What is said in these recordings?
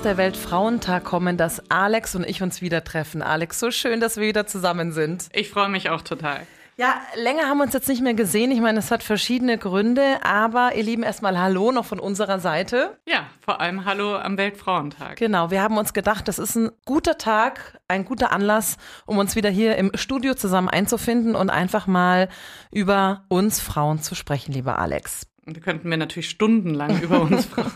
Anlass der Weltfrauentag kommen, dass Alex und ich uns wieder treffen. Alex, so schön, dass wir wieder zusammen sind. Ich freue mich auch total. Ja, länger haben wir uns jetzt nicht mehr gesehen. Ich meine, es hat verschiedene Gründe, aber ihr Lieben, erstmal Hallo noch von unserer Seite. Ja, vor allem Hallo am Weltfrauentag. Genau, wir haben uns gedacht, das ist ein guter Tag, ein guter Anlass, um uns wieder hier im Studio zusammen einzufinden und einfach mal über uns Frauen zu sprechen, lieber Alex. Und da könnten wir natürlich stundenlang über uns Frauen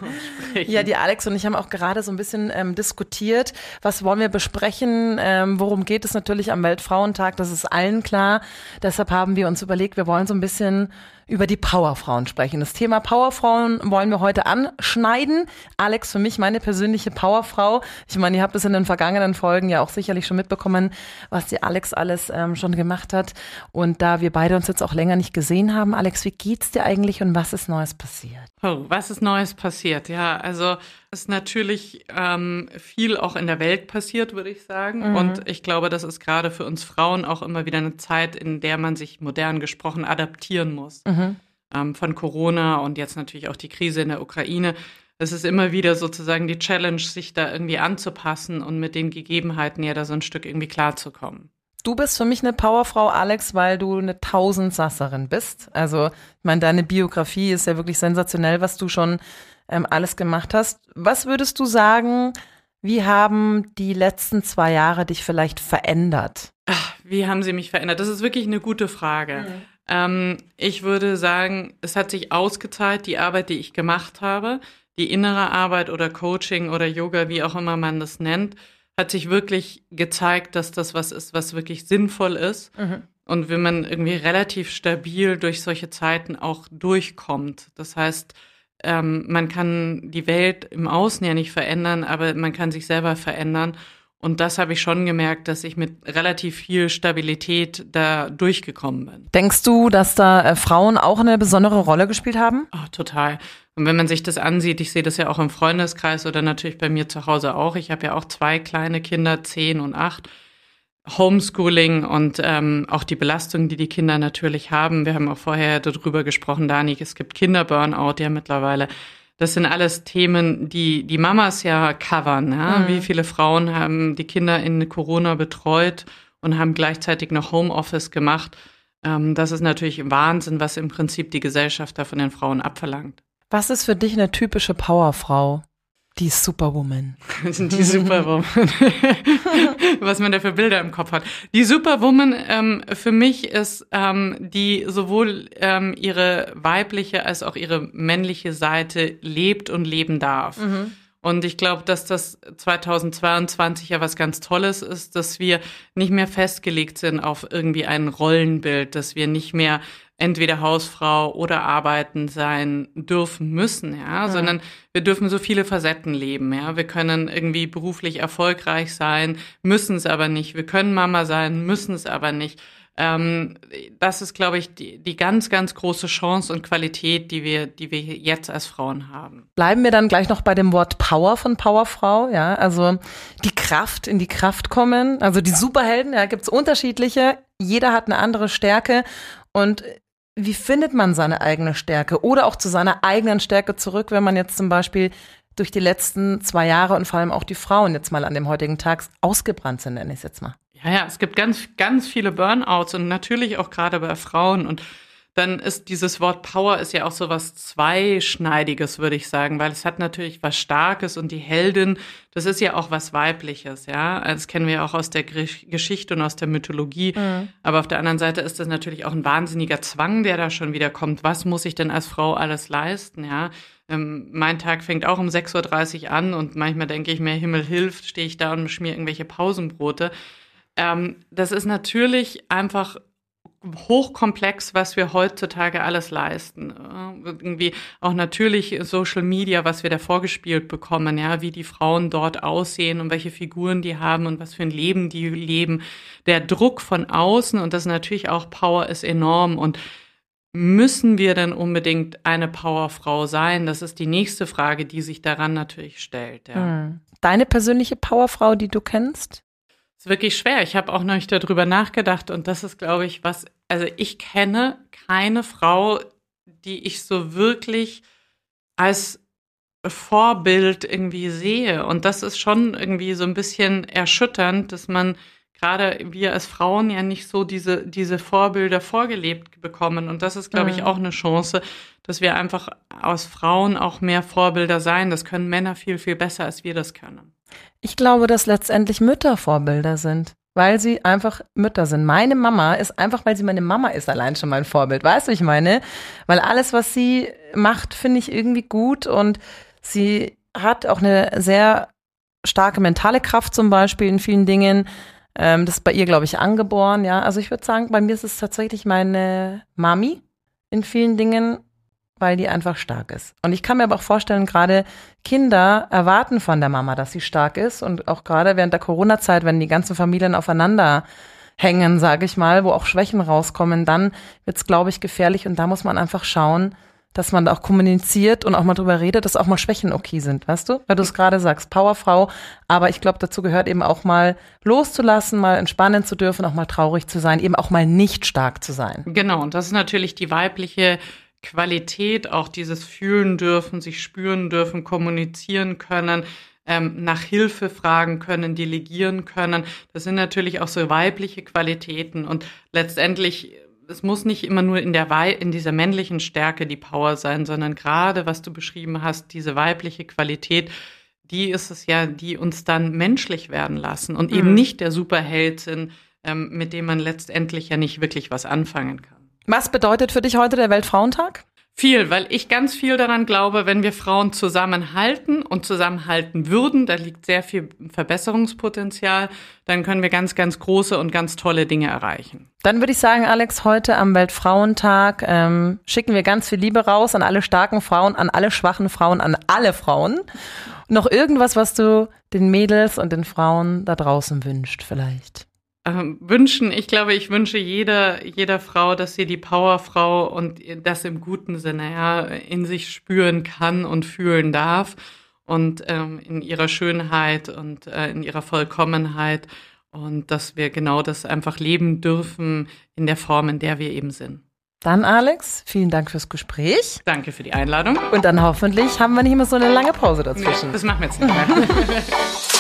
sprechen. Ja, die Alex und ich haben auch gerade so ein bisschen ähm, diskutiert, was wollen wir besprechen, ähm, worum geht es natürlich am Weltfrauentag, das ist allen klar. Deshalb haben wir uns überlegt, wir wollen so ein bisschen über die Powerfrauen sprechen. Das Thema Powerfrauen wollen wir heute anschneiden. Alex, für mich meine persönliche Powerfrau. Ich meine, ihr habt es in den vergangenen Folgen ja auch sicherlich schon mitbekommen, was die Alex alles ähm, schon gemacht hat. Und da wir beide uns jetzt auch länger nicht gesehen haben, Alex, wie geht's dir eigentlich und was ist Neues passiert? Oh, was ist Neues passiert? Ja, also ist natürlich ähm, viel auch in der Welt passiert, würde ich sagen. Mhm. Und ich glaube, das ist gerade für uns Frauen auch immer wieder eine Zeit, in der man sich modern gesprochen adaptieren muss. Mhm. Ähm, von Corona und jetzt natürlich auch die Krise in der Ukraine. Es ist immer wieder sozusagen die Challenge, sich da irgendwie anzupassen und mit den Gegebenheiten ja da so ein Stück irgendwie klarzukommen. Du bist für mich eine Powerfrau, Alex, weil du eine Tausendsasserin bist. Also, ich meine, deine Biografie ist ja wirklich sensationell, was du schon ähm, alles gemacht hast. Was würdest du sagen, wie haben die letzten zwei Jahre dich vielleicht verändert? Ach, wie haben sie mich verändert? Das ist wirklich eine gute Frage. Mhm. Ähm, ich würde sagen, es hat sich ausgezahlt, die Arbeit, die ich gemacht habe, die innere Arbeit oder Coaching oder Yoga, wie auch immer man das nennt, hat sich wirklich gezeigt, dass das was ist, was wirklich sinnvoll ist. Mhm. Und wenn man irgendwie relativ stabil durch solche Zeiten auch durchkommt. Das heißt, ähm, man kann die Welt im Außen ja nicht verändern, aber man kann sich selber verändern. Und das habe ich schon gemerkt, dass ich mit relativ viel Stabilität da durchgekommen bin. Denkst du, dass da äh, Frauen auch eine besondere Rolle gespielt haben? Oh, total. Und wenn man sich das ansieht, ich sehe das ja auch im Freundeskreis oder natürlich bei mir zu Hause auch. Ich habe ja auch zwei kleine Kinder, zehn und acht. Homeschooling und ähm, auch die Belastung, die die Kinder natürlich haben. Wir haben auch vorher darüber gesprochen, Dani, es gibt Kinderburnout ja mittlerweile. Das sind alles Themen, die die Mamas ja covern. Ja? Mhm. Wie viele Frauen haben die Kinder in Corona betreut und haben gleichzeitig noch Homeoffice gemacht? Ähm, das ist natürlich Wahnsinn, was im Prinzip die Gesellschaft da von den Frauen abverlangt. Was ist für dich eine typische Powerfrau? Die Superwoman. Die Superwoman. Was man da für Bilder im Kopf hat. Die Superwoman ähm, für mich ist, ähm, die sowohl ähm, ihre weibliche als auch ihre männliche Seite lebt und leben darf. Mhm. Und ich glaube, dass das 2022 ja was ganz Tolles ist, dass wir nicht mehr festgelegt sind auf irgendwie ein Rollenbild, dass wir nicht mehr entweder Hausfrau oder arbeiten sein dürfen müssen, ja, ja, sondern wir dürfen so viele Facetten leben, ja. Wir können irgendwie beruflich erfolgreich sein, müssen es aber nicht. Wir können Mama sein, müssen es aber nicht. Ähm, das ist, glaube ich, die, die ganz, ganz große Chance und Qualität, die wir, die wir jetzt als Frauen haben. Bleiben wir dann gleich noch bei dem Wort Power von Powerfrau, ja, also die Kraft, in die Kraft kommen, also die Superhelden, ja, gibt's unterschiedliche, jeder hat eine andere Stärke und wie findet man seine eigene Stärke oder auch zu seiner eigenen Stärke zurück, wenn man jetzt zum Beispiel durch die letzten zwei Jahre und vor allem auch die Frauen jetzt mal an dem heutigen Tag ausgebrannt sind, nenne ich es jetzt mal. Ja, ja, es gibt ganz, ganz viele Burnouts und natürlich auch gerade bei Frauen und dann ist dieses Wort Power ist ja auch so was zweischneidiges, würde ich sagen, weil es hat natürlich was Starkes und die Heldin, das ist ja auch was Weibliches, ja. Das kennen wir auch aus der Geschichte und aus der Mythologie. Mhm. Aber auf der anderen Seite ist das natürlich auch ein wahnsinniger Zwang, der da schon wieder kommt. Was muss ich denn als Frau alles leisten, ja? Ähm, mein Tag fängt auch um 6.30 Uhr an und manchmal denke ich mir, Himmel hilft, stehe ich da und schmier irgendwelche Pausenbrote. Ähm, das ist natürlich einfach hochkomplex, was wir heutzutage alles leisten. Irgendwie auch natürlich Social Media, was wir da vorgespielt bekommen, ja, wie die Frauen dort aussehen und welche Figuren die haben und was für ein Leben die leben. Der Druck von außen und das natürlich auch Power ist enorm und müssen wir denn unbedingt eine Powerfrau sein? Das ist die nächste Frage, die sich daran natürlich stellt. Ja. Hm. Deine persönliche Powerfrau, die du kennst? Ist wirklich schwer. Ich habe auch noch nicht darüber nachgedacht und das ist, glaube ich, was, also ich kenne keine Frau, die ich so wirklich als Vorbild irgendwie sehe. Und das ist schon irgendwie so ein bisschen erschütternd, dass man gerade wir als Frauen ja nicht so diese, diese Vorbilder vorgelebt bekommen. Und das ist, glaube ich, mhm. auch eine Chance, dass wir einfach aus Frauen auch mehr Vorbilder sein. Das können Männer viel, viel besser, als wir das können. Ich glaube, dass letztendlich Mütter Vorbilder sind weil sie einfach Mütter sind. Meine Mama ist einfach, weil sie meine Mama ist, allein schon mein Vorbild. Weißt du, ich meine? Weil alles, was sie macht, finde ich irgendwie gut und sie hat auch eine sehr starke mentale Kraft zum Beispiel in vielen Dingen. Ähm, das ist bei ihr, glaube ich, angeboren, ja. Also ich würde sagen, bei mir ist es tatsächlich meine Mami in vielen Dingen weil die einfach stark ist. Und ich kann mir aber auch vorstellen, gerade Kinder erwarten von der Mama, dass sie stark ist. Und auch gerade während der Corona-Zeit, wenn die ganzen Familien aufeinander hängen, sage ich mal, wo auch Schwächen rauskommen, dann wird es, glaube ich, gefährlich. Und da muss man einfach schauen, dass man da auch kommuniziert und auch mal drüber redet, dass auch mal Schwächen okay sind, weißt du? Weil du es gerade sagst, Powerfrau, aber ich glaube, dazu gehört eben auch mal loszulassen, mal entspannen zu dürfen, auch mal traurig zu sein, eben auch mal nicht stark zu sein. Genau, und das ist natürlich die weibliche Qualität, auch dieses Fühlen dürfen, sich spüren dürfen, kommunizieren können, ähm, nach Hilfe fragen können, delegieren können. Das sind natürlich auch so weibliche Qualitäten und letztendlich es muss nicht immer nur in der Wei in dieser männlichen Stärke die Power sein, sondern gerade was du beschrieben hast, diese weibliche Qualität, die ist es ja, die uns dann menschlich werden lassen und mhm. eben nicht der Superheld sind, ähm, mit dem man letztendlich ja nicht wirklich was anfangen kann. Was bedeutet für dich heute der Weltfrauentag? Viel, weil ich ganz viel daran glaube, wenn wir Frauen zusammenhalten und zusammenhalten würden, da liegt sehr viel Verbesserungspotenzial, dann können wir ganz, ganz große und ganz tolle Dinge erreichen. Dann würde ich sagen, Alex, heute am Weltfrauentag ähm, schicken wir ganz viel Liebe raus an alle starken Frauen, an alle schwachen Frauen, an alle Frauen. Noch irgendwas, was du den Mädels und den Frauen da draußen wünscht, vielleicht? Ähm, wünschen, ich glaube, ich wünsche jeder, jeder Frau, dass sie die Powerfrau und das im guten Sinne ja, in sich spüren kann und fühlen darf und ähm, in ihrer Schönheit und äh, in ihrer Vollkommenheit und dass wir genau das einfach leben dürfen in der Form, in der wir eben sind. Dann, Alex, vielen Dank fürs Gespräch. Danke für die Einladung. Und dann hoffentlich haben wir nicht immer so eine lange Pause dazwischen. Nee, das machen wir jetzt nicht mehr.